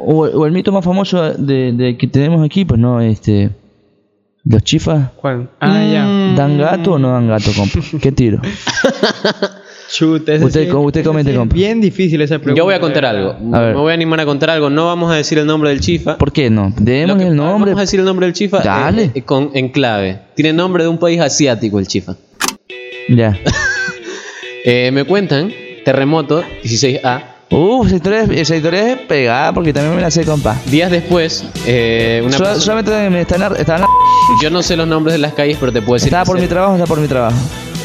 O, o el mito más famoso de, de que tenemos aquí, pues no, este. Los chifas. ¿Cuál? Ah, Mm. ya. ¿Dan gato o no dan gato, compa? ¿Qué tiro? Chuta, ese Usted sí- usted ese comente, sí compa. Bien difícil esa pregunta. Yo voy a contar algo. A ver. Me voy a animar a contar algo. No vamos a decir el nombre del chifa. ¿Por qué no? Demos el nombre. Vamos a decir el nombre del chifa. Dale. eh, eh, con, en clave. Tiene nombre de un país asiático el chifa. Ya. Eh, me cuentan, terremoto 16A. Uf, esa historia, es- esa historia es pegada porque también me la sé, compa. Días después, eh, una Sola- persona- solamente me está en la- está en la- yo no sé los nombres de las calles, pero te puedo decir Estaba que por mi trabajo, está por mi trabajo.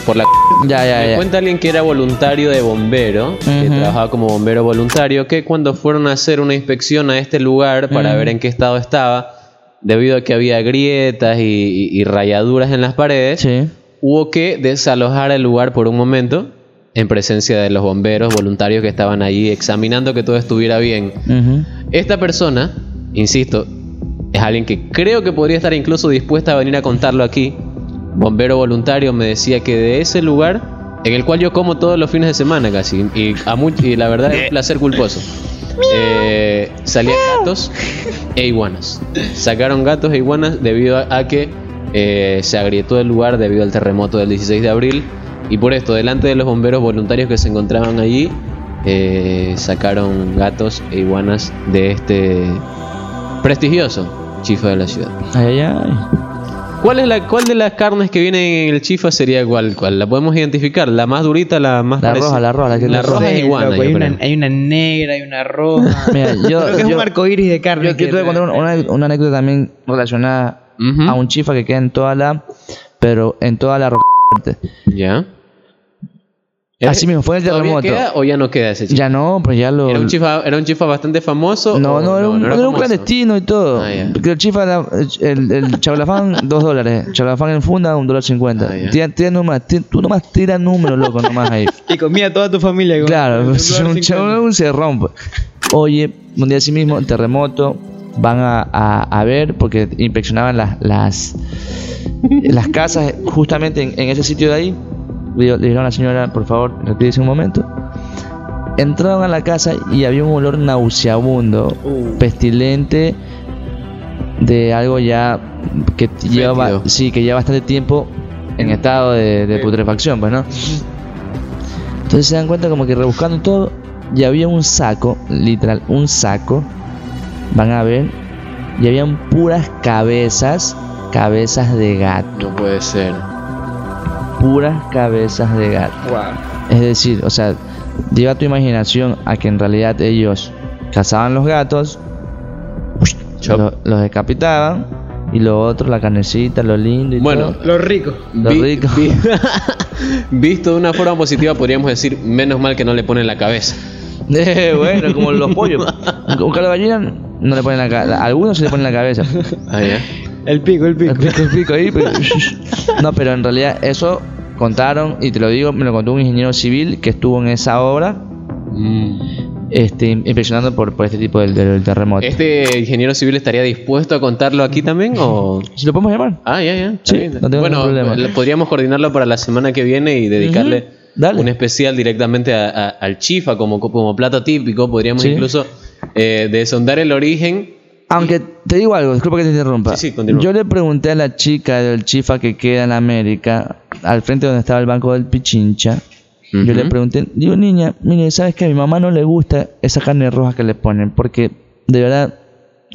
por la Ya, ya, Me ya. cuenta alguien que era voluntario de bombero, que Ujú. trabajaba como bombero voluntario, que cuando fueron a hacer una inspección a este lugar para ver en qué estado estaba, debido a que había grietas y, y- y rayaduras en las paredes, Sí. hubo que desalojar el lugar por un momento en presencia de los bomberos voluntarios que estaban allí examinando que todo estuviera bien. Esta persona, insisto, es alguien que creo que podría estar incluso dispuesta a venir a contarlo aquí. Bombero voluntario me decía que de ese lugar, en el cual yo como todos los fines de semana casi, y, a y la verdad es un placer culposo, eh, salían gatos e iguanas. Sacaron gatos e iguanas debido a, a que eh, se agrietó el lugar debido al terremoto del 16 de abril. Y por esto, delante de los bomberos voluntarios que se encontraban allí, eh, sacaron gatos e iguanas de este prestigioso chifa de la ciudad. Ay, ay, ay. ¿Cuál, es la, ¿Cuál de las carnes que vienen en el chifa sería cuál? ¿Cuál? ¿La podemos identificar? ¿La más durita, la más La roja, la roja, la que La roja es iguana, loco, hay, una, hay una negra, hay una roja. Mira, yo, Creo que es un arcoíris de carne. yo, yo te voy a contar una, una- una anécdota también relacionada A un chifa que queda en toda la. Pero en toda la. ro- ¿Ya? Así mismo, fue el ¿Todavía terremoto. queda o ya no queda ese chifa? Ya no, pues ya lo. ¿Era, un chifa, ¿Era un chifa bastante famoso? No, o no, era un, era un clandestino y todo. Ah. Porque el chifa, era- el, el chablafán, dos dólares. Chablafán en funda, un dólar cincuenta. Ah, ya. Tira, tira números, ti- tú nomás tira números, loco, nomás ahí. Y comía toda tu familia. con- Claro, un cincuenta. chablafán se rompe. Oye, un día así mismo, terremoto, van a, a, a ver, porque inspeccionaban las, las, las casas justamente en, en ese sitio de ahí. Le, dijeron a la señora, por favor, retírese un momento. Entraron a la casa y había un olor nauseabundo, Uh. pestilente, de algo ya que lleva, sí, que lleva bastante tiempo en estado de, de putrefacción, pues, ¿no? Entonces se dan cuenta como que rebuscando todo, y había un saco, literal, un saco, van a ver, y habían puras cabezas, cabezas de gato, No puede ser. puras cabezas de gato. Guau. Es decir, o sea, lleva tu imaginación a que en realidad ellos cazaban los gatos, los decapitaban, y lo otro, la carnecita, lo lindo y Bueno, todo. Lo rico. Lo Vi- rico. vi- visto de una forma positiva, podríamos decir, menos mal que no le ponen la cabeza. Eh, bueno, como los pollos. Un un caldo de gallina no le ponen la cabeza. Algunos se le ponen la cabeza. Ah, ya. El pico, el pico. El pico, el pico ahí. pero- No, pero en realidad eso contaron, y te lo digo, me lo contó un ingeniero civil que estuvo en esa obra, Mm. este, impresionando por, por este tipo del, del terremoto. ¿Este ingeniero civil estaría dispuesto a contarlo aquí también o...? ¿Si lo podemos llamar? Ah, ya, ya. Sí, no tengo bueno, ningún problema. le- podríamos coordinarlo para la semana que viene y dedicarle dale. un especial directamente a- a- al chifa como, como plato típico. Podríamos Sí. incluso eh, desondar el origen. Aunque te digo algo, disculpa que te interrumpa. Sí, sí, continúa. Yo le pregunté a la chica del chifa que queda en América, al frente donde estaba el banco del Pichincha. Yo le pregunté, digo, niña, mire, ¿sabes que A mi mamá no le gusta esa carne roja que le ponen, porque de verdad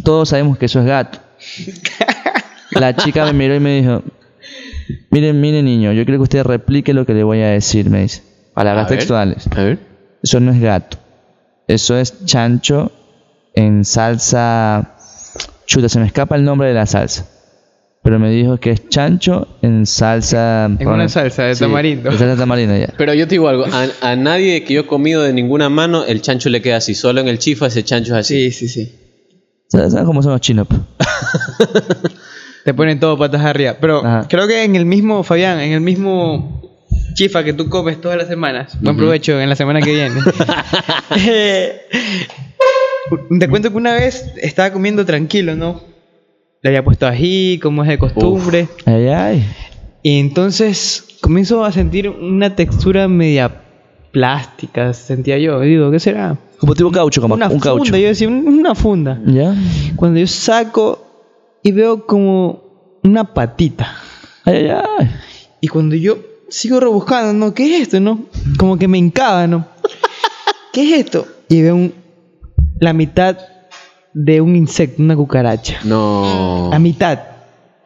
todos sabemos que eso es gato. La chica me miró y me dijo, miren, miren niño, yo quiero que usted replique lo que le voy a decir, me dice. Palabras A ver. textuales. A ver. Eso no es gato. Eso es chancho en salsa. Chuta, se me escapa el nombre de la salsa. Pero me dijo que es chancho en salsa. En una salsa de tamarindo. En salsa de tamarindo, ya. Pero yo te digo algo, a, a nadie que yo he comido de ninguna mano el chancho le queda así, solo en el chifa ese chancho es así. Sí, sí, sí. ¿Sabes, sabes cómo son los chinos? po? Te ponen todo patas arriba. Pero Ajá. creo que en el mismo, Fabián, en el mismo chifa que tú comes todas las semanas. Buen provecho en la semana que viene. Te cuento que una vez estaba comiendo tranquilo, ¿no? Le había puesto ají, como es de costumbre. Ay, ay. Y entonces comienzo a sentir una textura media plásticas, sentía yo. Y digo, ¿qué será? Como tipo caucho, como una un caucho. funda, yo decía, "Un- una funda. ¿Ya? Cuando yo saco y veo como una patita. Ay, ay, ay. Y cuando yo sigo rebuscando, ¿no? ¿Qué es esto, no? Como que me encaba, ¿no? ¿Qué es esto? Y veo un- la mitad de un insecto, una cucaracha. No. La mitad.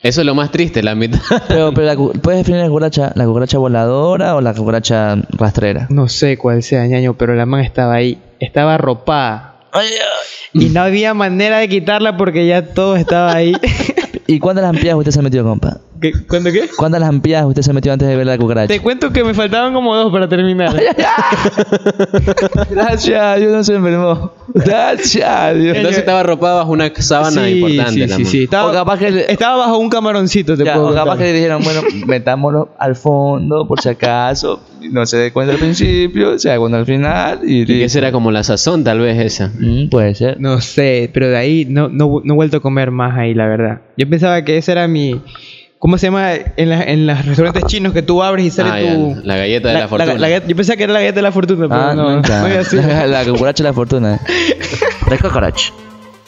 Eso es lo más triste, la mitad. Pero, pero la ¿puedes definir la cucaracha, la cucaracha voladora o la cucaracha rastrera? No sé cuál sea, ñaño, pero la man estaba ahí. Estaba arropada. Ay, ay. Y no había manera de quitarla porque ya todo estaba ahí. ¿Y cuántas lampiadas usted se ha metido, compa? ¿Qué- ¿Cuándo qué? ¿Cuántas usted se ha metido antes de ver la cucaracha? Te cuento que me faltaban como dos para terminar. Gracias a Dios no se enfermó. Gracias a Dios. Entonces estaba arropada bajo una sábana Sí, importante. sí, sí, sí. Estaba, O capaz que le- estaba bajo un camaroncito, te Ya, puedo o capaz contar. que le dijeron, bueno, metámoslo al fondo por si acaso. No se dé cuenta al principio, se da cuenta al final. Y, Y que esa era como la sazón, tal vez esa. Mm, puede ser. No sé, pero de ahí no, no, no he vuelto a comer más ahí, la verdad. Yo pensaba que ese era mi... ¿Cómo se llama? En, la- en los restaurantes chinos que tú abres y sale Ah, ya, tu... la galleta de la, fortuna. yo pensaba que era la galleta de la fortuna, pero Ah, no, no era así. la cucaracha de la fortuna. The cockroach.